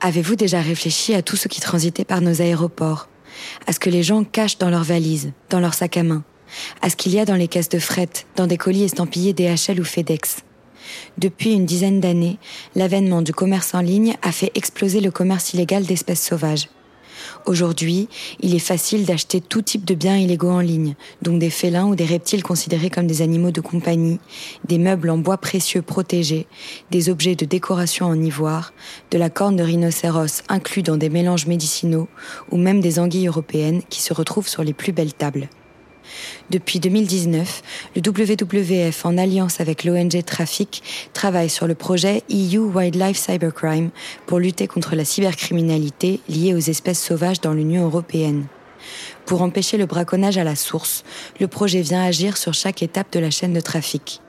Avez-vous déjà réfléchi à tout ce qui transitait par nos aéroports? À ce que les gens cachent dans leurs valises, dans leurs sacs à main? À ce qu'il y a dans les caisses de fret, dans des colis estampillés DHL ou FedEx depuis une dizaine d'années, l'avènement du commerce en ligne a fait exploser le commerce illégal d'espèces sauvages. Aujourd'hui, il est facile d'acheter tout type de biens illégaux en ligne, donc des félins ou des reptiles considérés comme des animaux de compagnie, des meubles en bois précieux protégés, des objets de décoration en ivoire, de la corne de rhinocéros inclus dans des mélanges médicinaux, ou même des anguilles européennes qui se retrouvent sur les plus belles tables. Depuis 2019, le WWF, en alliance avec l'ONG Trafic, travaille sur le projet EU Wildlife Cybercrime pour lutter contre la cybercriminalité liée aux espèces sauvages dans l'Union européenne. Pour empêcher le braconnage à la source, le projet vient agir sur chaque étape de la chaîne de trafic.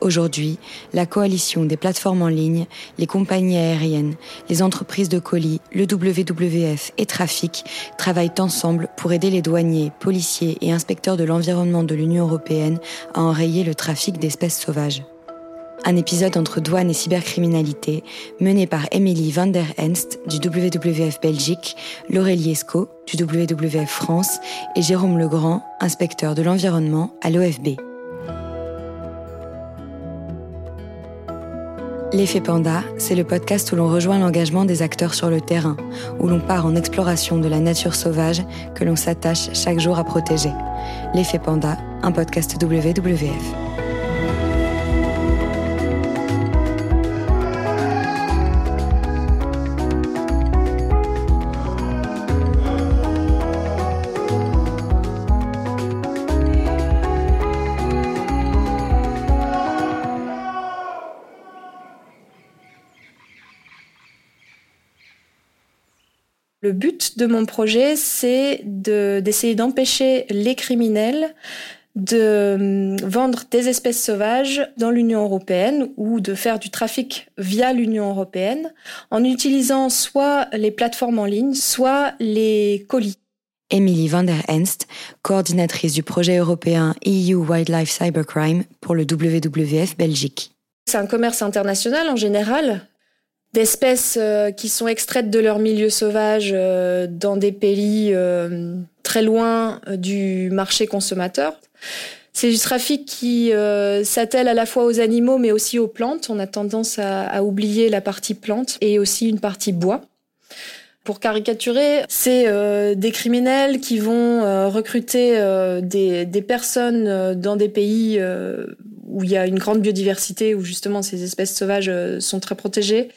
Aujourd'hui, la coalition des plateformes en ligne, les compagnies aériennes, les entreprises de colis, le WWF et Trafic travaillent ensemble pour aider les douaniers, policiers et inspecteurs de l'environnement de l'Union européenne à enrayer le trafic d'espèces sauvages. Un épisode entre douane et cybercriminalité, mené par Emily van der Enst du WWF Belgique, Laurélie Esco du WWF France et Jérôme Legrand, inspecteur de l'environnement à l'OFB. L'effet Panda, c'est le podcast où l'on rejoint l'engagement des acteurs sur le terrain, où l'on part en exploration de la nature sauvage que l'on s'attache chaque jour à protéger. L'effet Panda, un podcast WWF. Le but de mon projet, c'est d'essayer d'empêcher les criminels de hum, vendre des espèces sauvages dans l'Union européenne ou de faire du trafic via l'Union européenne en utilisant soit les plateformes en ligne, soit les colis. Emily van der Enst, coordinatrice du projet européen EU Wildlife Cybercrime pour le WWF Belgique. C'est un commerce international en général d'espèces euh, qui sont extraites de leur milieu sauvage euh, dans des pays euh, très loin du marché consommateur. C'est du trafic qui s'attelle à la fois aux animaux mais aussi aux plantes. On a tendance à, oublier la partie plante et aussi une partie bois. Pour caricaturer, c'est des criminels qui vont recruter des, des, personnes dans des pays où il y a une grande biodiversité, où justement ces espèces sauvages euh, sont très protégées.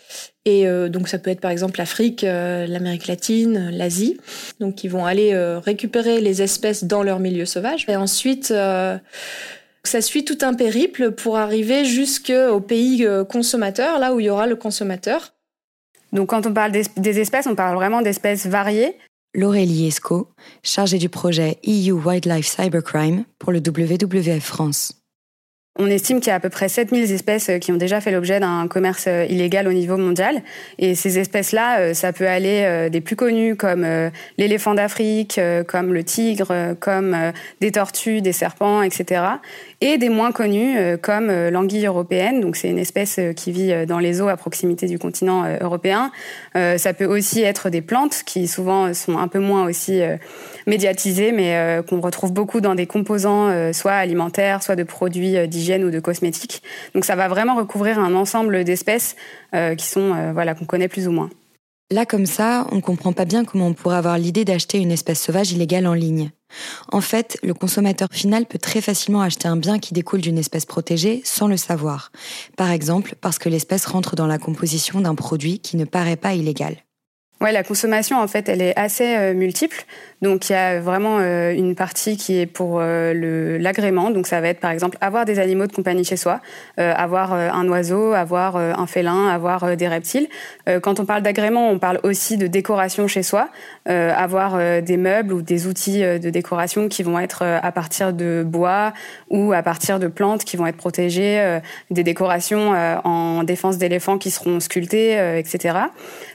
Et euh, donc ça peut être par exemple l'Afrique, euh, l'Amérique latine, l'Asie. Donc ils vont aller récupérer les espèces dans leur milieu sauvage. Et ensuite, ça suit tout un périple pour arriver jusqu'au pays consommateur, là où il y aura le consommateur. Donc quand on parle des espèces, on parle vraiment d'espèces variées. Laurélie Esco, chargée du projet EU Wildlife Cybercrime pour le WWF France. On estime qu'il y a à peu près 7000 espèces euh, qui ont déjà fait l'objet d'un commerce euh, illégal au niveau mondial. Et ces espèces-là, euh, ça peut aller des plus connues comme l'éléphant d'Afrique, comme le tigre, comme des tortues, des serpents, etc. Et des moins connues comme l'anguille européenne. Donc c'est une espèce qui vit dans les eaux à proximité du continent européen. Ça peut aussi être des plantes qui souvent sont un peu moins aussi médiatisées, mais qu'on retrouve beaucoup dans des composants soit alimentaires, soit de produits d'hygiène ou de cosmétiques. Donc ça va vraiment recouvrir un ensemble d'espèces euh, qui sont euh, voilà qu'on connaît plus ou moins. Là comme ça, on ne comprend pas bien comment on pourrait avoir l'idée d'acheter une espèce sauvage illégale en ligne. En fait, le consommateur final peut très facilement acheter un bien qui découle d'une espèce protégée sans le savoir. Par exemple, parce que l'espèce rentre dans la composition d'un produit qui ne paraît pas illégal. Ouais, la consommation en fait, elle est assez euh, multiple. Donc il y a vraiment euh, une partie qui est pour euh, l'agrément. Donc ça va être par exemple avoir des animaux de compagnie chez soi, avoir un oiseau, avoir un félin, avoir des reptiles. quand on parle d'agrément, on parle aussi de décoration chez soi, avoir des meubles ou des outils de décoration qui vont être à partir de bois ou à partir de plantes qui vont être protégées, des décorations en défense d'éléphants qui seront sculptées, etc.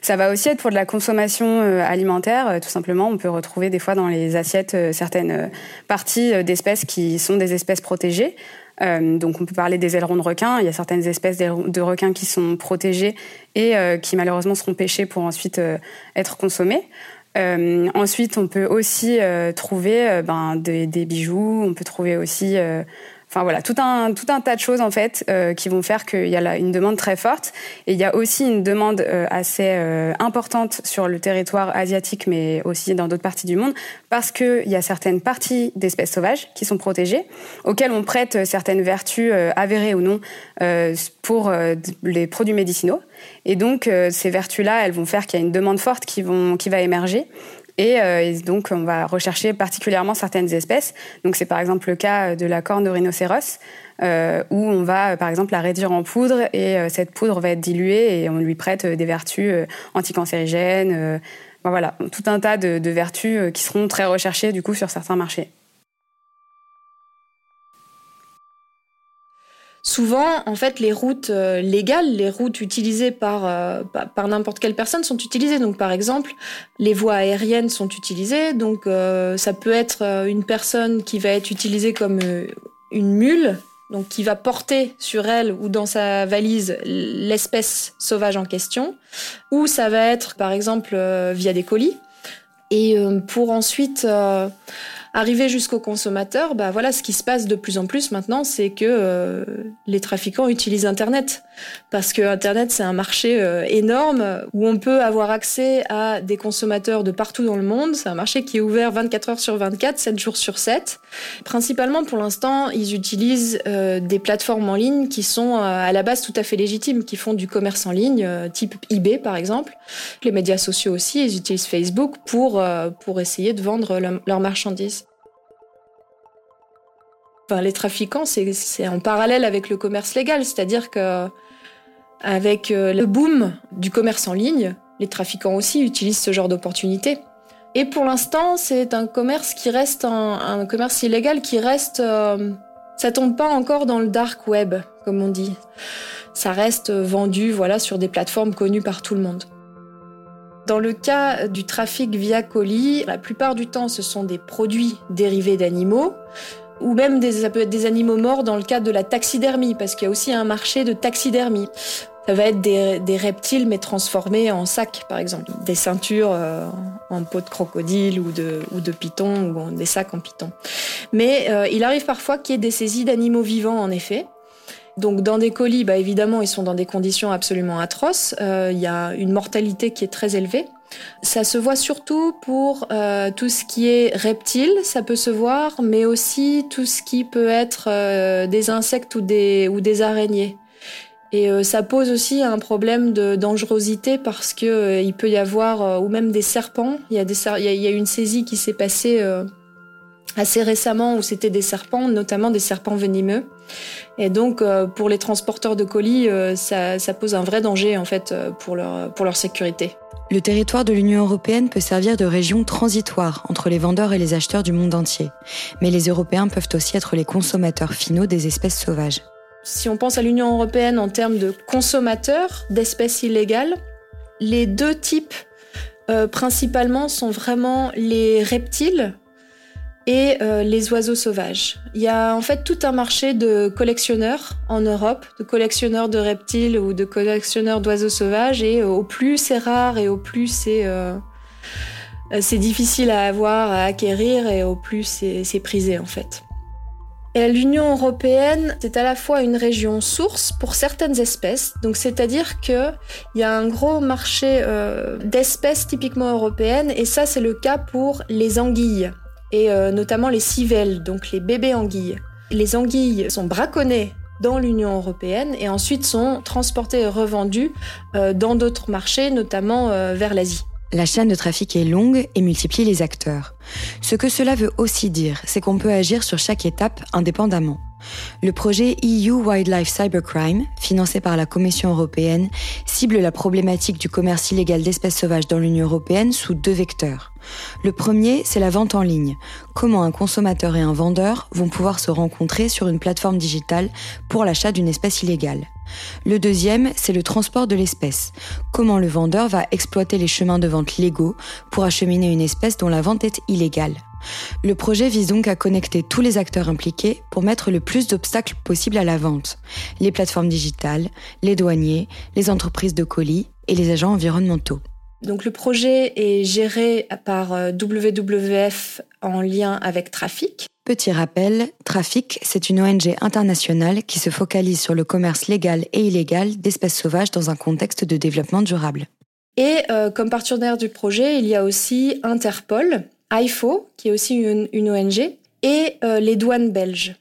Ça va aussi être pour de la consommation alimentaire, tout simplement. On peut retrouver des fois dans les assiettes euh, certaines euh, parties euh, d'espèces qui sont des espèces protégées. donc on peut parler des ailerons de requins. Il y a certaines espèces de requins qui sont protégées et qui malheureusement seront pêchés pour ensuite être consommés. ensuite, on peut aussi trouver ben, des, bijoux, on peut trouver aussi Enfin voilà, tout un, tout un tas de choses en fait euh, qui vont faire qu'il y a là une demande très forte. Et il y a aussi une demande euh, assez euh, importante sur le territoire asiatique, mais aussi dans d'autres parties du monde, parce qu'il y a certaines parties d'espèces sauvages qui sont protégées, auxquelles on prête certaines vertus avérées ou non pour les produits médicinaux. Et donc ces vertus-là, elles vont faire qu'il y a une demande forte qui, vont, qui va émerger. Euh, et, donc, on va rechercher particulièrement certaines espèces. Donc, c'est par exemple le cas de la corne de rhinocéros, euh, où on va, par exemple, la réduire en poudre et euh, cette poudre va être diluée et on lui prête des vertus anticancérigènes. voilà, tout un tas de, de vertus qui seront très recherchées du coup sur certains marchés. Souvent, en fait, les routes euh, légales, les routes utilisées par, euh, par n'importe quelle personne sont utilisées. Donc, par exemple, les voies aériennes sont utilisées. Donc, euh, ça peut être une personne qui va être utilisée comme une mule, donc qui va porter sur elle ou dans sa valise l'espèce sauvage en question. Ou ça va être, par exemple, via des colis. Et pour ensuite Arriver jusqu'au consommateur, bah voilà, ce qui se passe de plus en plus maintenant, c'est que euh, les trafiquants utilisent Internet parce que Internet c'est un marché euh, énorme où on peut avoir accès à des consommateurs de partout dans le monde. C'est un marché qui est ouvert 24 heures sur 24, 7 jours sur 7. Principalement pour l'instant, ils utilisent euh, des plateformes en ligne qui sont à la base tout à fait légitimes, qui font du commerce en ligne, type eBay par exemple. Les médias sociaux aussi, ils utilisent Facebook pour pour essayer de vendre leurs marchandises les trafiquants, c'est en parallèle avec le commerce légal, c'est-à-dire que avec euh, le boom du commerce en ligne, les trafiquants aussi utilisent ce genre d'opportunités. Et pour l'instant, c'est un commerce qui reste un, commerce illégal qui reste. Euh, ça tombe pas encore dans le dark web, comme on dit. Ça reste vendu, voilà, sur des plateformes connues par tout le monde. Dans le cas du trafic via colis, la plupart du temps, ce sont des produits dérivés d'animaux ou même des, ça peut être des animaux morts dans le cadre de la taxidermie, parce qu'il y a aussi un marché de taxidermie. Ça va être des, reptiles mais transformés en sacs, par exemple. Des ceintures euh, en peau de crocodile ou de, ou de python ou des sacs en python. Mais euh, il arrive parfois qu'il y ait des saisies d'animaux vivants, en effet. Donc dans des colis, bah, évidemment, ils sont dans des conditions absolument atroces. Euh, il y a une mortalité qui est très élevée. Ça se voit surtout pour euh, tout ce qui est reptile, ça peut se voir, mais aussi tout ce qui peut être euh, des insectes ou des, ou des araignées. Et euh, ça pose aussi un problème de dangerosité parce que il peut y avoir ou même des serpents. Il y a des il y a, une saisie qui s'est passée assez récemment où c'était des serpents, notamment des serpents venimeux. Et donc pour les transporteurs de colis, ça, ça, pose un vrai danger en fait pour leur pour leur sécurité. Le territoire de l'Union européenne peut servir de région transitoire entre les vendeurs et les acheteurs du monde entier, mais les Européens peuvent aussi être les consommateurs finaux des espèces sauvages. Si on pense à l'Union européenne en termes de consommateurs d'espèces illégales, les deux types euh, principalement sont vraiment les reptiles et euh, les oiseaux sauvages. Il y a en fait tout un marché de collectionneurs en Europe, de collectionneurs de reptiles ou de collectionneurs d'oiseaux sauvages, et au plus c'est rare et au plus c'est euh, c'est difficile à avoir, à acquérir, et au plus c'est prisé en fait. Et l'Union européenne, c'est à la fois une région source pour certaines espèces, donc c'est-à-dire qu'il y a un gros marché euh, d'espèces typiquement européennes, et ça c'est le cas pour les anguilles et euh, notamment les civelles, donc les bébés anguilles. Les anguilles sont braconnées dans l'Union européenne et ensuite sont transportées et revendues euh, dans d'autres marchés, notamment euh, vers l'Asie. La chaîne de trafic est longue et multiplie les acteurs. Ce que cela veut aussi dire, c'est qu'on peut agir sur chaque étape indépendamment. Le projet EU Wildlife Cybercrime, financé par la Commission européenne, cible la problématique du commerce illégal d'espèces sauvages dans l'Union européenne sous deux vecteurs. Le premier, c'est la vente en ligne. Comment un consommateur et un vendeur vont pouvoir se rencontrer sur une plateforme digitale pour l'achat d'une espèce illégale? Le deuxième, c'est le transport de l'espèce. Comment le vendeur va exploiter les chemins de vente légaux pour acheminer une espèce dont la vente est illégale? Le projet vise donc à connecter tous les acteurs impliqués pour mettre le plus d'obstacles possible à la vente. Les plateformes digitales, les douaniers, les entreprises de colis et les agents environnementaux. Donc le projet est géré par euh, WWF en lien avec Trafic. Petit rappel, Trafic, c'est une ONG internationale qui se focalise sur le commerce légal et illégal d'espèces sauvages dans un contexte de développement durable. Et euh, comme partenaire du projet, il y a aussi Interpol, IFO, qui est aussi une, ONG, et euh, les douanes belges.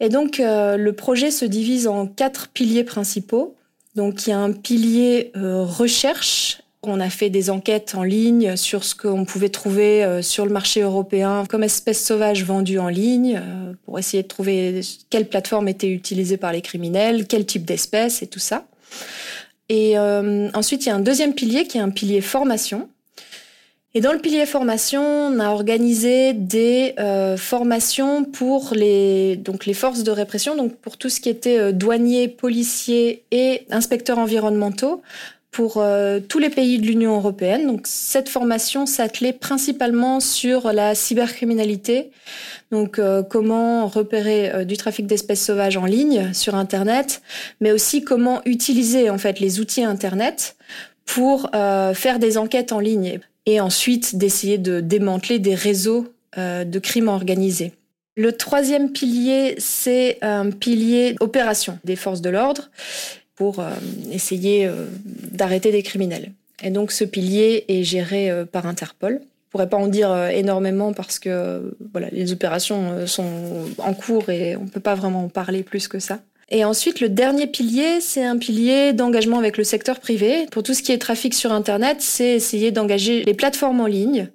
Et donc le projet se divise en quatre piliers principaux. Donc il y a un pilier recherche on a fait des enquêtes en ligne sur ce qu'on pouvait trouver euh, sur le marché européen comme espèces sauvages vendues en ligne euh, pour essayer de trouver quelle plateforme était utilisée par les criminels, quel type d'espèces et tout ça. Et euh, ensuite, il y a un deuxième pilier qui est un pilier formation. Et dans le pilier formation, on a organisé des formations pour les donc les forces de répression, donc pour tout ce qui était douaniers, policiers et inspecteurs environnementaux, pour euh, tous les pays de l'Union européenne. Donc cette formation s'attelait principalement sur la cybercriminalité, donc euh, comment repérer euh, du trafic d'espèces sauvages en ligne sur Internet, mais aussi comment utiliser en fait les outils Internet pour faire des enquêtes en ligne et ensuite d'essayer de démanteler des réseaux de crimes organisés. Le troisième pilier, c'est un pilier opération des forces de l'ordre pour euh, essayer euh, d'arrêter des criminels. Et donc ce pilier est géré euh, par Interpol. Je pourrais pas en dire énormément parce que voilà, les opérations sont en cours et on peut pas vraiment en parler plus que ça. Et ensuite, le dernier pilier, c'est un pilier d'engagement avec le secteur privé. Pour tout ce qui est trafic sur Internet, c'est essayer d'engager les plateformes en ligne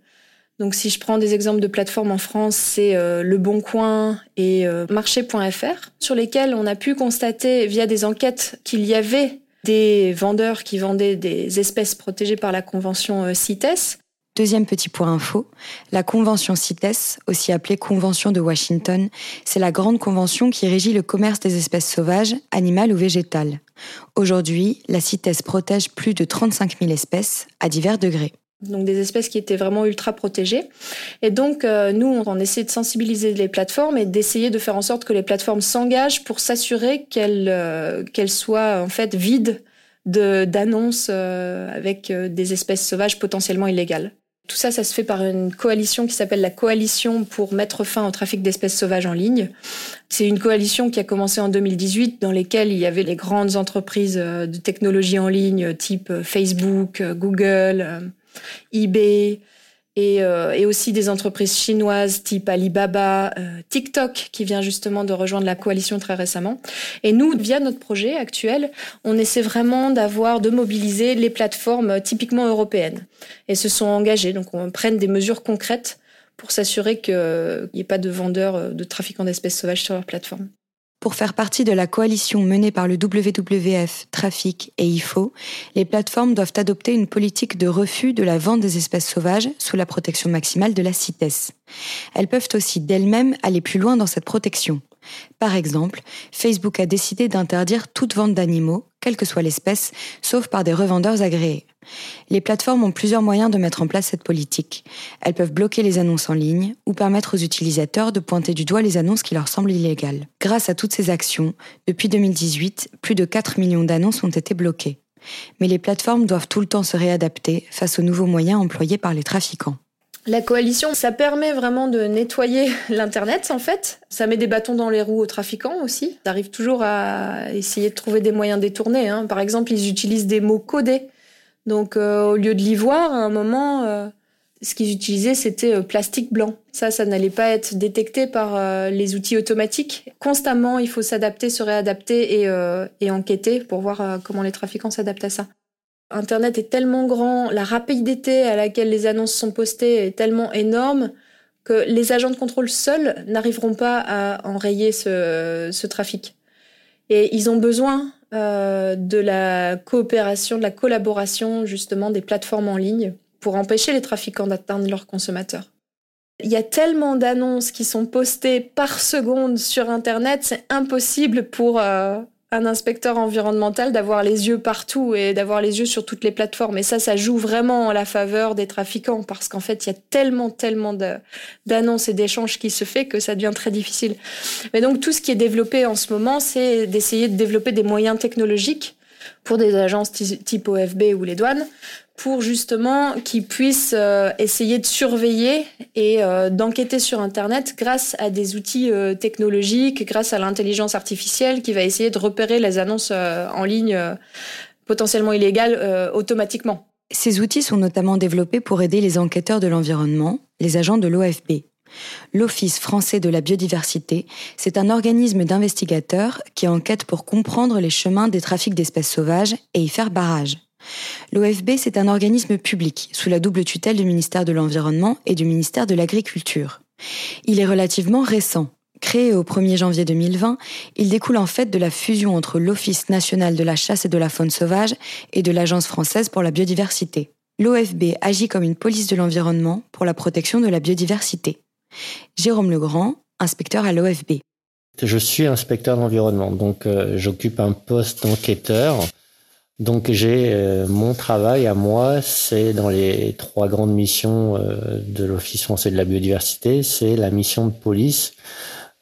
donc si je prends des exemples de plateformes en France, c'est euh, Le Bon Coin et euh, Marché.fr, sur lesquels on a pu constater via des enquêtes qu'il y avait des vendeurs qui vendaient des espèces protégées par la Convention euh, CITES. Deuxième petit point info, la Convention CITES, aussi appelée Convention de Washington, c'est la grande convention qui régit le commerce des espèces sauvages, animales ou végétales. Aujourd'hui, la CITES protège plus de 35 000 espèces à divers degrés donc des espèces qui étaient vraiment ultra protégées. Et donc, euh, nous, on essaie de sensibiliser les plateformes et d'essayer de faire en sorte que les plateformes s'engagent pour s'assurer qu'elles euh, soient en fait vides d'annonces euh, avec des espèces sauvages potentiellement illégales. Tout ça, ça se fait par une coalition qui s'appelle la Coalition pour mettre fin au trafic d'espèces sauvages en ligne. C'est une coalition qui a commencé en 2018 dans lesquelles il y avait les grandes entreprises de technologie en ligne type Facebook, Google, eBay, euh, et, aussi des entreprises chinoises type Alibaba, euh, TikTok qui vient justement de rejoindre la coalition très récemment. Et nous, via notre projet actuel, on essaie vraiment d'avoir, de mobiliser les plateformes typiquement européennes et se sont engagés. Donc on prenne des mesures concrètes pour s'assurer qu'il n'y ait pas de vendeurs, euh, de trafiquants d'espèces sauvages sur leur plateforme. Pour faire partie de la coalition menée par le WWF, Trafic et IFO, les plateformes doivent adopter une politique de refus de la vente des espèces sauvages sous la protection maximale de la CITES. Elles peuvent aussi d'elles-mêmes aller plus loin dans cette protection. Par exemple, Facebook a décidé d'interdire toute vente d'animaux, quelle que soit l'espèce, sauf par des revendeurs agréés. Les plateformes ont plusieurs moyens de mettre en place cette politique. Elles peuvent bloquer les annonces en ligne ou permettre aux utilisateurs de pointer du doigt les annonces qui leur semblent illégales. Grâce à toutes ces actions, depuis 2018, plus de 4 millions d'annonces ont été bloquées. Mais les plateformes doivent tout le temps se réadapter face aux nouveaux moyens employés par les trafiquants. La coalition, ça permet vraiment de nettoyer l'Internet, en fait. Ça met des bâtons dans les roues aux trafiquants aussi. Ils arrivent toujours à essayer de trouver des moyens détournés. Hein. Par exemple, ils utilisent des mots codés. Donc, euh, au lieu de l'ivoire, à un moment, euh, ce qu'ils utilisaient, c'était euh, plastique blanc. Ça, ça n'allait pas être détecté par les outils automatiques. Constamment, il faut s'adapter, se réadapter et, et enquêter pour voir comment les trafiquants s'adaptent à ça. Internet est tellement grand, la rapidité à laquelle les annonces sont postées est tellement énorme que les agents de contrôle seuls n'arriveront pas à enrayer ce, trafic. Et ils ont besoin euh, de la coopération, de la collaboration justement des plateformes en ligne pour empêcher les trafiquants d'atteindre leurs consommateurs. Il y a tellement d'annonces qui sont postées par seconde sur Internet, c'est impossible pour, euh, un inspecteur environnemental d'avoir les yeux partout et d'avoir les yeux sur toutes les plateformes. Et ça, ça joue vraiment en la faveur des trafiquants parce qu'en fait, il y a tellement, tellement d'annonces et d'échanges qui se fait que ça devient très difficile. Mais donc, tout ce qui est développé en ce moment, c'est d'essayer de développer des moyens technologiques pour des agences type OFB ou les douanes pour justement qu'ils puissent euh, essayer de surveiller et euh, d'enquêter sur Internet grâce à des outils euh, technologiques, grâce à l'intelligence artificielle qui va essayer de repérer les annonces en ligne potentiellement illégales automatiquement. Ces outils sont notamment développés pour aider les enquêteurs de l'environnement, les agents de l'OFB. L'Office français de la biodiversité, c'est un organisme d'investigateurs qui enquête pour comprendre les chemins des trafics d'espèces sauvages et y faire barrage. L'OFB, c'est un organisme public, sous la double tutelle du ministère de l'Environnement et du ministère de l'Agriculture. Il est relativement récent. Créé au 1er janvier 2020, il découle en fait de la fusion entre l'Office national de la chasse et de la faune sauvage et de l'Agence française pour la biodiversité. L'OFB agit comme une police de l'environnement pour la protection de la biodiversité. Jérôme Legrand, inspecteur à l'OFB. Je suis inspecteur d'environnement, donc euh, j'occupe un poste d'enquêteur donc j'ai euh, mon travail à moi, c'est dans les trois grandes missions euh, de l'Office français de la biodiversité, c'est la mission de police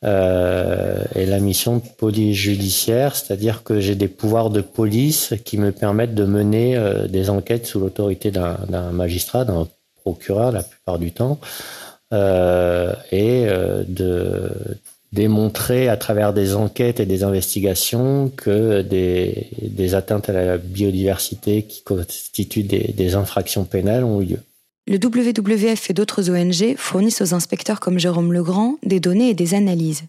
euh, et la mission de police judiciaire, c'est-à-dire que j'ai des pouvoirs de police qui me permettent de mener des enquêtes sous l'autorité d'un magistrat, d'un procureur la plupart du temps, et de démontrer à travers des enquêtes et des investigations que des, atteintes à la biodiversité qui constituent des infractions pénales ont eu lieu. Le WWF et d'autres ONG fournissent aux inspecteurs comme Jérôme Legrand des données et des analyses.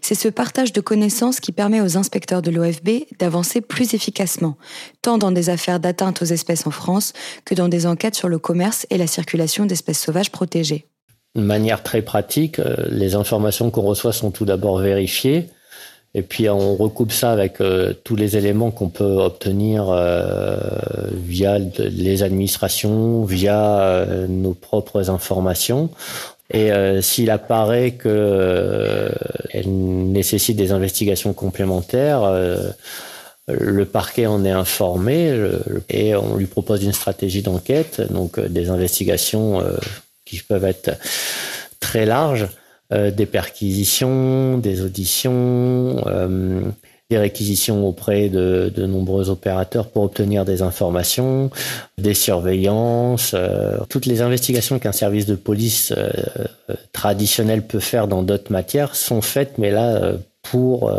C'est ce partage de connaissances qui permet aux inspecteurs de l'OFB d'avancer plus efficacement, tant dans des affaires d'atteinte aux espèces en France que dans des enquêtes sur le commerce et la circulation d'espèces sauvages protégées de manière très pratique, euh, les informations qu'on reçoit sont tout d'abord vérifiées. Et puis on recoupe ça avec euh, tous les éléments qu'on peut obtenir euh, via les administrations, via nos propres informations. Et s'il apparaît que elle nécessite des investigations complémentaires, le parquet en est informé et on lui propose une stratégie d'enquête, donc des investigations qui peuvent être très larges, euh, des perquisitions, des auditions, euh, des réquisitions auprès de, de, nombreux opérateurs pour obtenir des informations, des surveillances, euh, toutes les investigations qu'un service de police traditionnel peut faire dans d'autres matières sont faites, mais là pour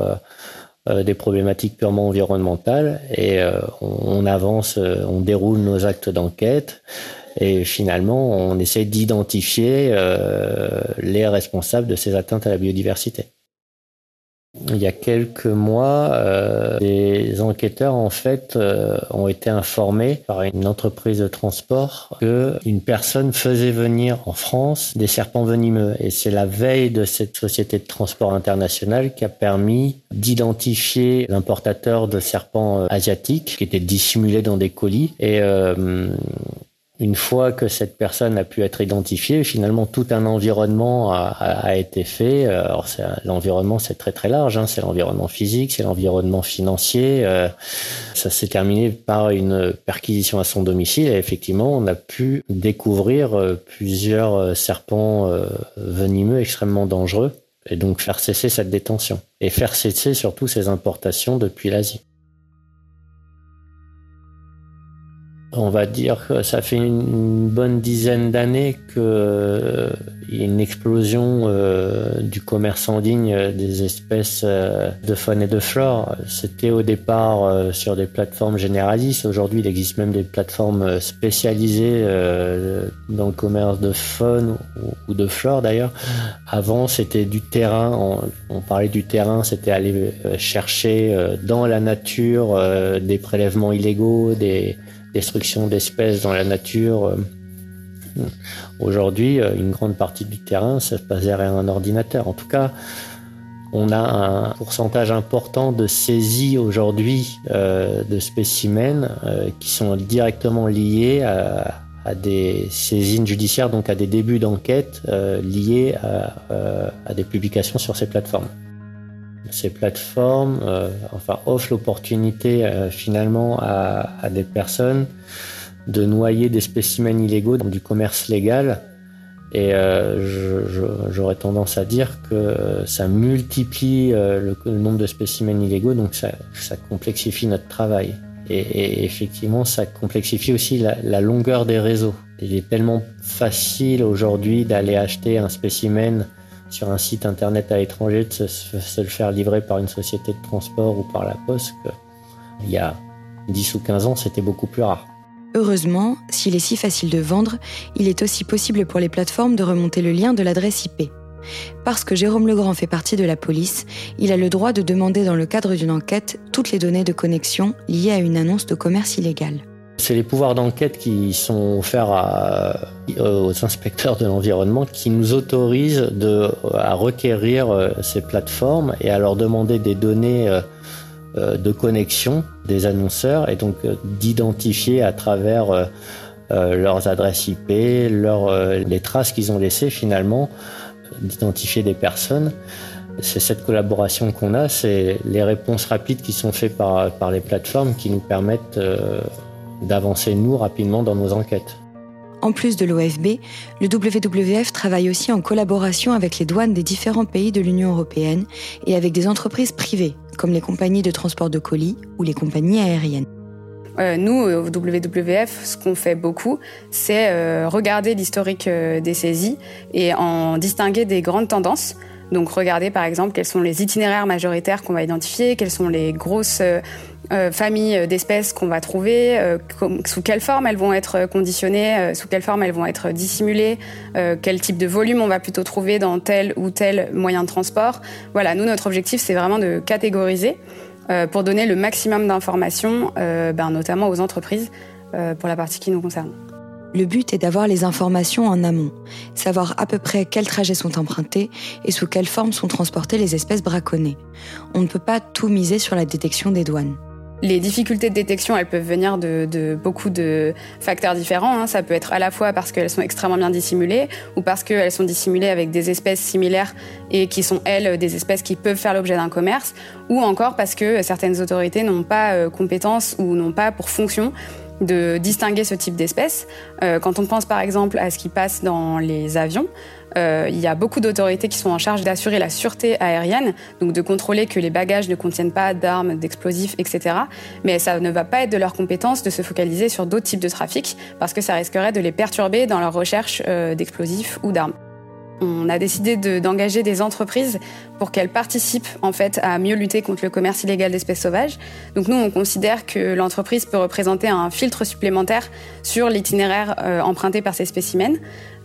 des problématiques purement environnementales et on, on, avance, on déroule nos actes d'enquête et finalement, on essaie d'identifier euh, les responsables de ces atteintes à la biodiversité. Il y a quelques mois, euh, des enquêteurs en fait euh, ont été informés par une entreprise de transport que une personne faisait venir en France des serpents venimeux et c'est la veille de cette société de transport international qui a permis d'identifier l'importateur de serpents asiatiques qui étaient dissimulés dans des colis et une fois que cette personne a pu être identifiée, finalement tout un environnement a, a, été fait. Euh, alors l'environnement c'est très très large, hein. c'est l'environnement physique, c'est l'environnement financier. Euh, ça s'est terminé par une perquisition à son domicile et effectivement on a pu découvrir euh, plusieurs serpents venimeux extrêmement dangereux et donc faire cesser cette détention et faire cesser surtout ces importations depuis l'Asie. On va dire que ça fait une bonne dizaine d'années qu'il euh, y a une explosion euh, du commerce en ligne des espèces euh, de faune et de flore. C'était au départ sur des plateformes généralistes. Aujourd'hui, il existe même des plateformes spécialisées dans le commerce de faune ou de flore d'ailleurs. Avant, c'était du terrain. On, on, parlait du terrain, c'était aller chercher dans la nature des prélèvements illégaux, des destruction d'espèces dans la nature. Euh, aujourd'hui, euh, une grande partie du terrain, ça se passe derrière un ordinateur. En tout cas, on a un pourcentage important de saisies aujourd'hui euh, de spécimens qui sont directement liés à, des saisines judiciaires, donc à des débuts d'enquête liés à, à, des publications sur ces plateformes. Ces plateformes enfin, offrent l'opportunité finalement à, des personnes de noyer des spécimens illégaux dans du commerce légal. Et j'aurais tendance à dire que ça multiplie le, nombre de spécimens illégaux, donc ça complexifie notre travail. Et, effectivement, ça complexifie aussi la, longueur des réseaux. Il est tellement facile aujourd'hui d'aller acheter un spécimen sur un site internet à l'étranger, de se, le faire livrer par une société de transport ou par la poste, qu'il y a 10 ou 15 ans, c'était beaucoup plus rare. Heureusement, s'il est si facile de vendre, il est aussi possible pour les plateformes de remonter le lien de l'adresse IP. Parce que Jérôme Legrand fait partie de la police, il a le droit de demander dans le cadre d'une enquête toutes les données de connexion liées à une annonce de commerce illégal. C'est les pouvoirs d'enquête qui sont offerts aux inspecteurs de l'environnement qui nous autorisent à requérir euh, ces plateformes et à leur demander des données euh, euh, de connexion des annonceurs et donc d'identifier à travers leurs adresses IP, les traces qu'ils ont laissées finalement d'identifier des personnes. C'est cette collaboration qu'on a, c'est les réponses rapides qui sont faites par, les plateformes qui nous permettent euh, d'avancer nous rapidement dans nos enquêtes. En plus de l'OFB, le WWF travaille aussi en collaboration avec les douanes des différents pays de l'Union européenne et avec des entreprises privées, comme les compagnies de transport de colis ou les compagnies aériennes. Euh, nous, au WWF, ce qu'on fait beaucoup, c'est euh, regarder l'historique euh, des saisies et en distinguer des grandes tendances. Donc regarder par exemple quels sont les itinéraires majoritaires qu'on va identifier, quelles sont les grosses familles d'espèces qu'on va trouver, sous quelle forme elles vont être conditionnées, sous quelle forme elles vont être dissimulées, quel type de volume on va plutôt trouver dans tel ou tel moyen de transport. Voilà, nous notre objectif c'est vraiment de catégoriser euh, pour donner le maximum d'informations, euh, ben, notamment aux entreprises, euh, pour la partie qui nous concerne. Le but est d'avoir les informations en amont, savoir à peu près quels trajets sont empruntés et sous quelle forme sont transportées les espèces braconnées. On ne peut pas tout miser sur la détection des douanes. Les difficultés de détection, elles peuvent venir de, beaucoup de facteurs différents. Hein. Ça peut être à la fois parce qu'elles sont extrêmement bien dissimulées ou parce qu'elles sont dissimulées avec des espèces similaires et qui sont, elles, des espèces qui peuvent faire l'objet d'un commerce ou encore parce que certaines autorités n'ont pas euh, compétence ou n'ont pas pour fonction de distinguer ce type d'espèces. Euh, quand on pense par exemple à ce qui passe dans les avions, euh, il y a beaucoup d'autorités qui sont en charge d'assurer la sûreté aérienne, donc de contrôler que les bagages ne contiennent pas d'armes, d'explosifs, etc. Mais ça ne va pas être de leur compétence de se focaliser sur d'autres types de trafic, parce que ça risquerait de les perturber dans leur recherche euh, d'explosifs ou d'armes. On a décidé d'engager des entreprises pour qu'elles participent en fait à mieux lutter contre le commerce illégal d'espèces sauvages. Donc nous, on considère que l'entreprise peut représenter un filtre supplémentaire sur l'itinéraire euh, emprunté par ces spécimens,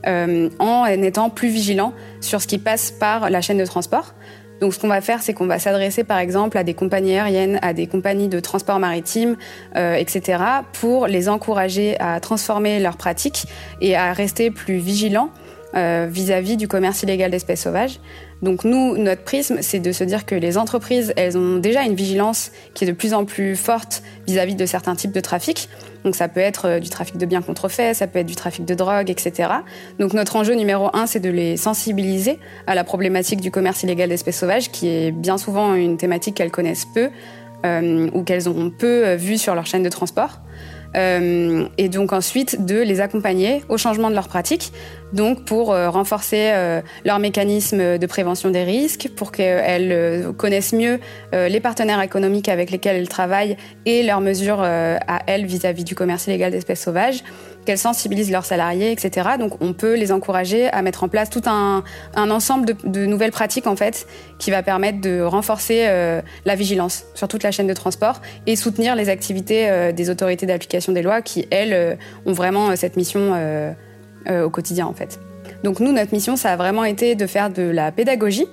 en étant plus vigilant sur ce qui passe par la chaîne de transport. Donc, ce qu'on va faire, c'est qu'on va s'adresser, par exemple, à des compagnies aériennes, à des compagnies de transport maritime, euh, etc., pour les encourager à transformer leurs pratiques et à rester plus vigilants euh, vis-à-vis du commerce illégal d'espèces sauvages. Donc nous, notre prisme, c'est de se dire que les entreprises, elles ont déjà une vigilance qui est de plus en plus forte vis-à-vis de certains types de trafic. Donc ça peut être euh, du trafic de biens contrefaits, ça peut être du trafic de drogue, etc. Donc notre enjeu numéro un, c'est de les sensibiliser à la problématique du commerce illégal d'espèces sauvages, qui est bien souvent une thématique qu'elles connaissent peu euh, ou qu'elles ont peu vue sur leur chaîne de transport. Euh, et donc ensuite de les accompagner au changement de leurs pratiques, donc pour euh, renforcer euh, leurs mécanismes de prévention des risques, pour qu'elles connaissent mieux les partenaires économiques avec lesquels elles travaillent et leurs mesures à elles vis-à-vis du commerce illégal d'espèces sauvages, qu'elles sensibilisent leurs salariés, etc. Donc on peut les encourager à mettre en place tout un, ensemble de, nouvelles pratiques en fait qui va permettre de renforcer la vigilance sur toute la chaîne de transport et soutenir les activités des autorités d'application des lois qui, elles, euh, ont vraiment euh, cette mission euh, au quotidien, en fait. Donc nous, notre mission, ça a vraiment été de faire de la pédagogie.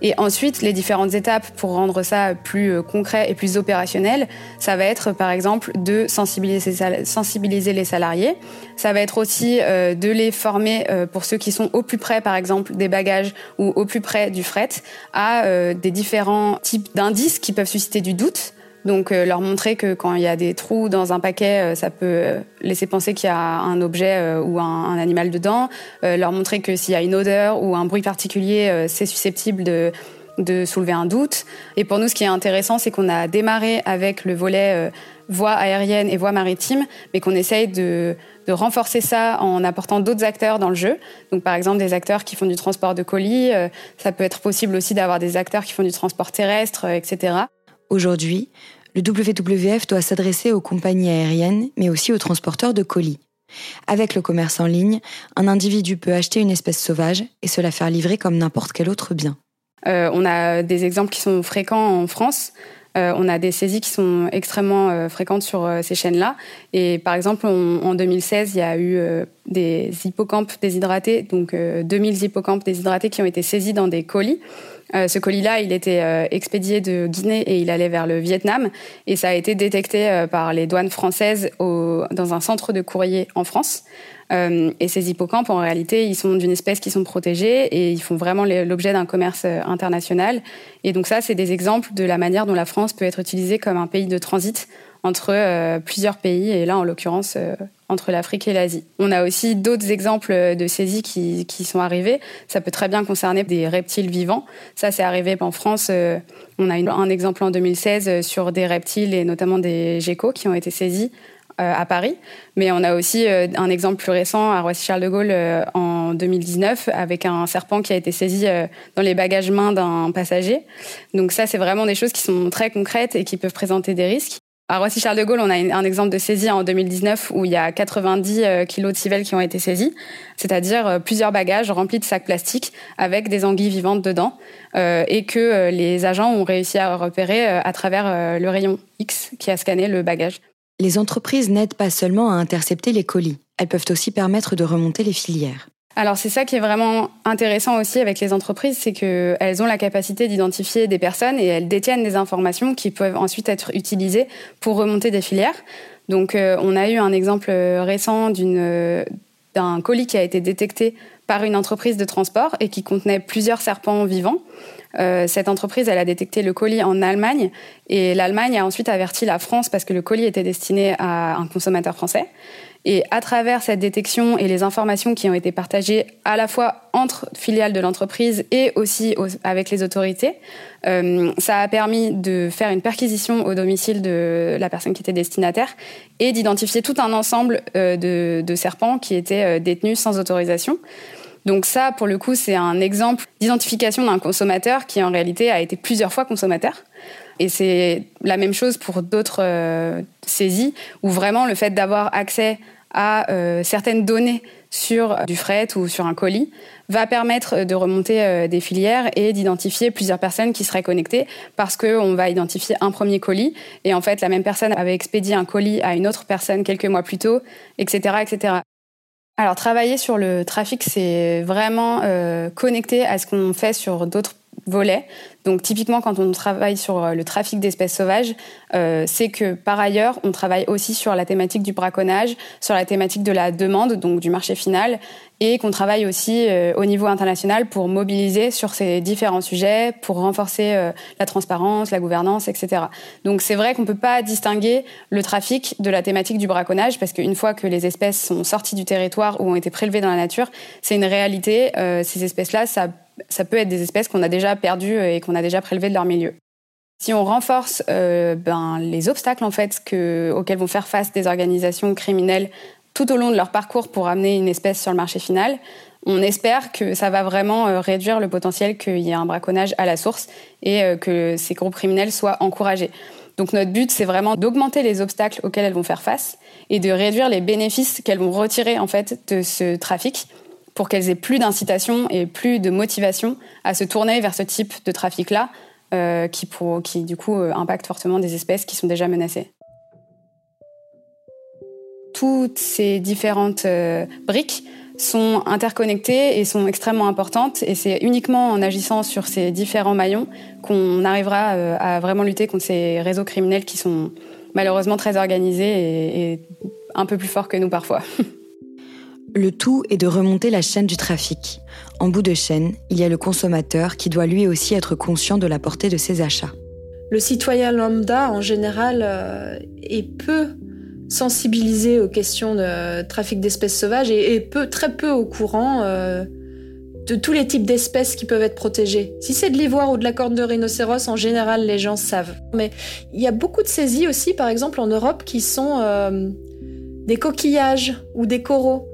Et ensuite, les différentes étapes pour rendre ça plus concret et plus opérationnel, ça va être par exemple de sensibiliser, les salariés. Ça va être aussi de les former pour ceux qui sont au plus près, par exemple, des bagages ou au plus près du fret, à des différents types d'indices qui peuvent susciter du doute. Donc euh, leur montrer que quand il y a des trous dans un paquet, euh, ça peut euh, laisser penser qu'il y a un objet ou un, animal dedans. leur montrer que s'il y a une odeur ou un bruit particulier, c'est susceptible de de soulever un doute. Et pour nous, ce qui est intéressant, c'est qu'on a démarré avec le volet voie aérienne et voie maritime, mais qu'on essaye de, de, renforcer ça en apportant d'autres acteurs dans le jeu. Donc par exemple des acteurs qui font du transport de colis, ça peut être possible aussi d'avoir des acteurs qui font du transport terrestre, etc. Aujourd'hui, le WWF doit s'adresser aux compagnies aériennes, mais aussi aux transporteurs de colis. Avec le commerce en ligne, un individu peut acheter une espèce sauvage et se la faire livrer comme n'importe quel autre bien. Euh, on a des exemples qui sont fréquents en France. Euh, on a des saisies qui sont extrêmement euh, fréquentes sur ces chaînes-là. Et par exemple, en 2016, il y a eu des hippocampes déshydratés, donc 2000 hippocampes déshydratés qui ont été saisis dans des colis. Euh, ce colis-là, il était euh, expédié de Guinée et il allait vers le Vietnam. Et ça a été détecté euh, par les douanes françaises dans un centre de courrier en France. et ces hippocampes, en réalité, ils sont d'une espèce qui sont protégés et ils font vraiment l'objet d'un commerce international. Et donc ça, c'est des exemples de la manière dont la France peut être utilisée comme un pays de transit entre plusieurs pays. Et là, en l'occurrence, entre l'Afrique et l'Asie. On a aussi d'autres exemples de saisies qui, qui, sont arrivés. Ça peut très bien concerner des reptiles vivants. Ça, c'est arrivé en France. Euh, on a un exemple en 2016 euh, sur des reptiles et notamment des geckos qui ont été saisis euh, à Paris. Mais on a aussi un exemple plus récent à Roissy-Charles de Gaulle en 2019 avec un serpent qui a été saisi dans les bagages mains d'un passager. Donc ça, c'est vraiment des choses qui sont très concrètes et qui peuvent présenter des risques. À Roissy-Charles de Gaulle, on a un exemple de saisie en 2019 où il y a 90 euh, kilos de civelles qui ont été saisis, c'est-à-dire euh, plusieurs bagages remplis de sacs plastiques avec des anguilles vivantes dedans, euh, et que les agents ont réussi à repérer à travers le rayon X qui a scanné le bagage. Les entreprises n'aident pas seulement à intercepter les colis, elles peuvent aussi permettre de remonter les filières. Alors c'est ça qui est vraiment intéressant aussi avec les entreprises, c'est qu'elles ont la capacité d'identifier des personnes et elles détiennent des informations qui peuvent ensuite être utilisées pour remonter des filières. Donc euh, on a eu un exemple récent d'une d'un colis qui a été détecté par une entreprise de transport et qui contenait plusieurs serpents vivants. Euh, cette entreprise, elle a détecté le colis en Allemagne et l'Allemagne a ensuite averti la France parce que le colis était destiné à un consommateur français. Et à travers cette détection et les informations qui ont été partagées à la fois entre filiales de l'entreprise et aussi avec les autorités, euh, ça a permis de faire une perquisition au domicile de la personne qui était destinataire et d'identifier tout un ensemble euh, de, serpents qui étaient euh, détenus sans autorisation. Donc ça, pour le coup, c'est un exemple d'identification d'un consommateur qui en réalité a été plusieurs fois consommateur. Et c'est la même chose pour d'autres saisies, où vraiment le fait d'avoir accès à euh, certaines données sur du fret ou sur un colis va permettre de remonter euh, des filières et d'identifier plusieurs personnes qui seraient connectées parce qu'on va identifier un premier colis et en fait la même personne avait expédié un colis à une autre personne quelques mois plus tôt, etc. etc. Alors travailler sur le trafic, c'est vraiment connecté à ce qu'on fait sur d'autres volets. Donc typiquement quand on travaille sur euh, le trafic d'espèces sauvages, euh, c'est que par ailleurs on travaille aussi sur la thématique du braconnage, sur la thématique de la demande, donc du marché final, et qu'on travaille aussi euh, au niveau international pour mobiliser sur ces différents sujets, pour renforcer la transparence, la gouvernance, etc. Donc c'est vrai qu'on ne peut pas distinguer le trafic de la thématique du braconnage, parce qu'une fois que les espèces sont sorties du territoire ou ont été prélevées dans la nature, c'est une réalité. ces espèces-là, ça ça peut être des espèces qu'on a déjà perdues et qu'on a déjà prélevées de leur milieu. Si on renforce euh, ben, les obstacles en fait que, auxquels vont faire face des organisations criminelles tout au long de leur parcours pour amener une espèce sur le marché final, on espère que ça va vraiment euh, réduire le potentiel qu'il y ait un braconnage à la source et euh, que ces groupes criminels soient encouragés. Donc notre but, c'est vraiment d'augmenter les obstacles auxquels elles vont faire face et de réduire les bénéfices qu'elles vont retirer en fait de ce trafic pour qu'elles aient plus d'incitation et plus de motivation à se tourner vers ce type de trafic-là, euh, qui, du coup euh, impacte fortement des espèces qui sont déjà menacées. Toutes ces différentes euh, briques sont interconnectées et sont extrêmement importantes et c'est uniquement en agissant sur ces différents maillons qu'on arrivera à vraiment lutter contre ces réseaux criminels qui sont malheureusement très organisés et un peu plus forts que nous parfois. Le tout est de remonter la chaîne du trafic. En bout de chaîne, il y a le consommateur qui doit lui aussi être conscient de la portée de ses achats. Le citoyen lambda, en général, euh, est peu sensibilisé aux questions de trafic d'espèces sauvages et, est peu, très peu au courant euh, de tous les types d'espèces qui peuvent être protégées. Si c'est de l'ivoire ou de la corne de rhinocéros, en général, les gens savent. Mais il y a beaucoup de saisies aussi, par exemple en Europe, qui sont euh, des coquillages ou des coraux.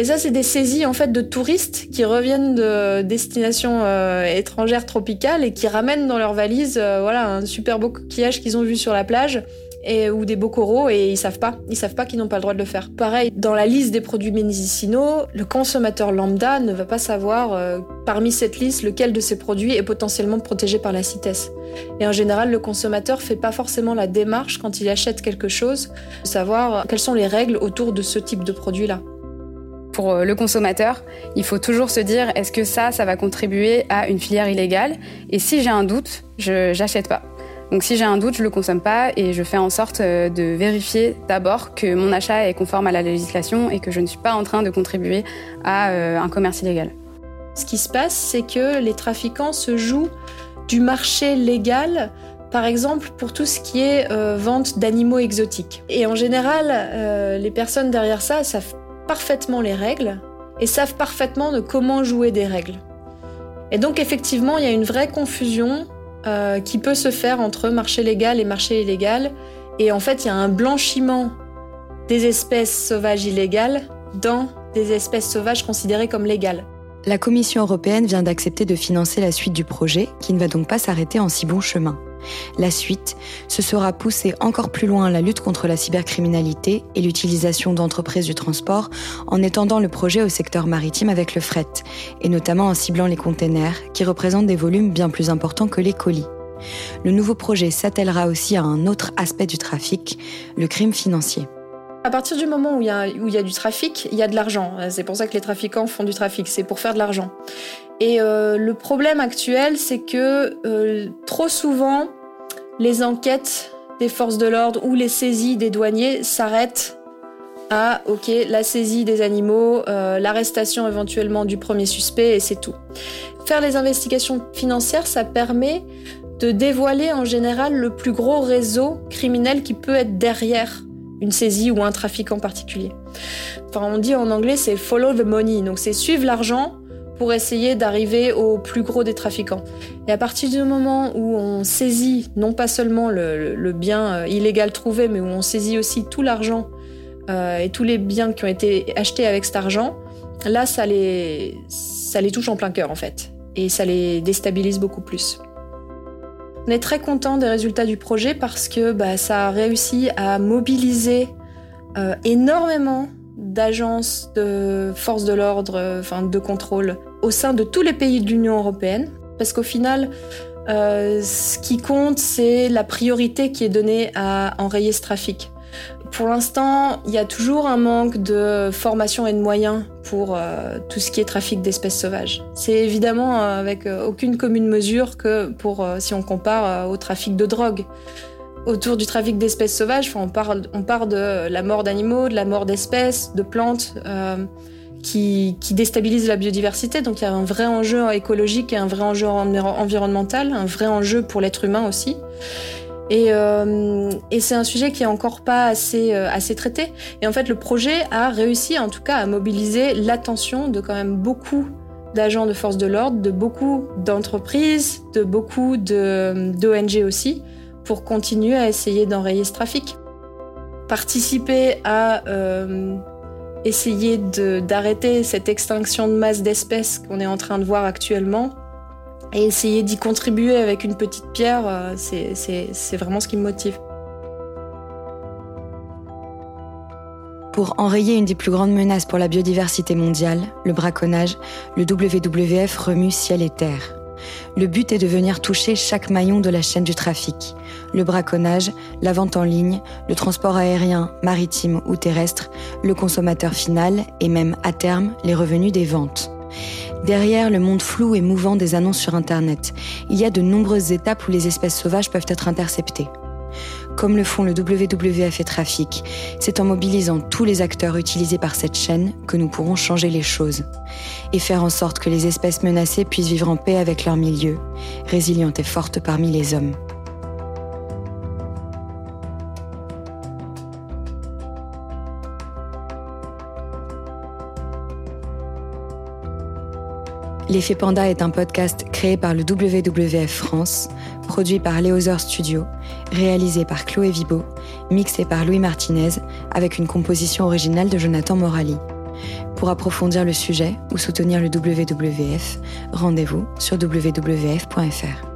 Et ça, c'est des saisies en fait de touristes qui reviennent de destinations euh, étrangères tropicales et qui ramènent dans leur valise, euh, voilà, un super beau coquillage qu'ils ont vu sur la plage et, ou des beaux coraux et ils savent pas. Ils savent pas qu'ils n'ont pas le droit de le faire. Pareil, dans la liste des produits médicinaux, le consommateur lambda ne va pas savoir euh, parmi cette liste lequel de ces produits est potentiellement protégé par la CITES. Et en général, le consommateur fait pas forcément la démarche quand il achète quelque chose, de savoir quelles sont les règles autour de ce type de produit-là. Pour euh, le consommateur, il faut toujours se dire est-ce que ça, ça va contribuer à une filière illégale? Et si j'ai un doute, je n'achète pas. Donc si j'ai un doute, je le consomme pas et je fais en sorte euh, de vérifier d'abord que mon achat est conforme à la législation et que je ne suis pas en train de contribuer à euh, un commerce illégal. Ce qui se passe, c'est que les trafiquants se jouent du marché légal, par exemple pour tout ce qui est vente d'animaux exotiques. Et en général, les personnes derrière ça savent parfaitement les règles et savent parfaitement de comment jouer des règles. Et donc effectivement, il y a une vraie confusion euh, qui peut se faire entre marché légal et marché illégal. Et en fait, il y a un blanchiment des espèces sauvages illégales dans des espèces sauvages considérées comme légales. La Commission européenne vient d'accepter de financer la suite du projet, qui ne va donc pas s'arrêter en si bon chemin. La suite, ce sera pousser encore plus loin la lutte contre la cybercriminalité et l'utilisation d'entreprises du transport en étendant le projet au secteur maritime avec le fret, et notamment en ciblant les containers, qui représentent des volumes bien plus importants que les colis. Le nouveau projet s'attellera aussi à un autre aspect du trafic, le crime financier. À partir du moment où il y a, du trafic, il y a de l'argent. C'est pour ça que les trafiquants font du trafic, c'est pour faire de l'argent. Et euh, le problème actuel, c'est que euh, trop souvent, les enquêtes des forces de l'ordre ou les saisies des douaniers s'arrêtent à ok la saisie des animaux, euh, l'arrestation éventuellement du premier suspect et c'est tout. Faire les investigations financières, ça permet de dévoiler en général le plus gros réseau criminel qui peut être derrière une saisie ou un trafic en particulier. Enfin, on dit en anglais c'est follow the money, donc c'est suivre l'argent pour essayer d'arriver au plus gros des trafiquants. Et à partir du moment où on saisit non pas seulement le, bien euh, illégal trouvé, mais où on saisit aussi tout l'argent euh, et tous les biens qui ont été achetés avec cet argent, là, ça les, ça les touche en plein cœur en fait. Et ça les déstabilise beaucoup plus. On est très content des résultats du projet parce que bah, ça a réussi à mobiliser euh, énormément d'agences de forces de l'ordre, enfin de contrôle au sein de tous les pays de l'Union européenne, parce qu'au final, euh, ce qui compte, c'est la priorité qui est donnée à enrayer ce trafic. Pour l'instant, il y a toujours un manque de formation et de moyens pour euh, tout ce qui est trafic d'espèces sauvages. C'est évidemment euh, avec aucune commune mesure que pour si on compare au trafic de drogue. Autour du trafic d'espèces sauvages, on, parle, on part de la mort d'animaux, de la mort d'espèces, de plantes qui, qui déstabilise la biodiversité. Donc il y a un vrai enjeu écologique et un vrai enjeu environnemental, un vrai enjeu pour l'être humain aussi. Et, euh, c'est un sujet qui est encore pas assez, euh, assez traité. Et en fait, le projet a réussi, en tout cas, à mobiliser l'attention de quand même beaucoup d'agents de force de l'ordre, de beaucoup d'entreprises, de beaucoup d'ONG aussi, pour continuer à essayer d'enrayer ce trafic. Participer à euh, essayer d'arrêter cette extinction de masse d'espèces qu'on est en train de voir actuellement et essayer d'y contribuer avec une petite pierre, euh, c'est vraiment ce qui me motive. Pour enrayer une des plus grandes menaces pour la biodiversité mondiale, le braconnage, le WWF remue ciel et terre. Le but est de venir toucher chaque maillon de la chaîne du trafic. Le braconnage, la vente en ligne, le transport aérien, maritime ou terrestre, le consommateur final et même à terme les revenus des ventes. Derrière le monde flou et mouvant des annonces sur Internet, il y a de nombreuses étapes où les espèces sauvages peuvent être interceptées. Comme le font le WWF et Trafic, c'est en mobilisant tous les acteurs utilisés par cette chaîne que nous pourrons changer les choses et faire en sorte que les espèces menacées puissent vivre en paix avec leur milieu, résilientes et fortes parmi les hommes. L'effet Panda est un podcast créé par le WWF France, produit par Léozer Studio, réalisé par Chloé Vibo, mixé par Louis Martinez, avec une composition originale de Jonathan Morali. Pour approfondir le sujet ou soutenir le WWF, rendez-vous sur wwf.fr.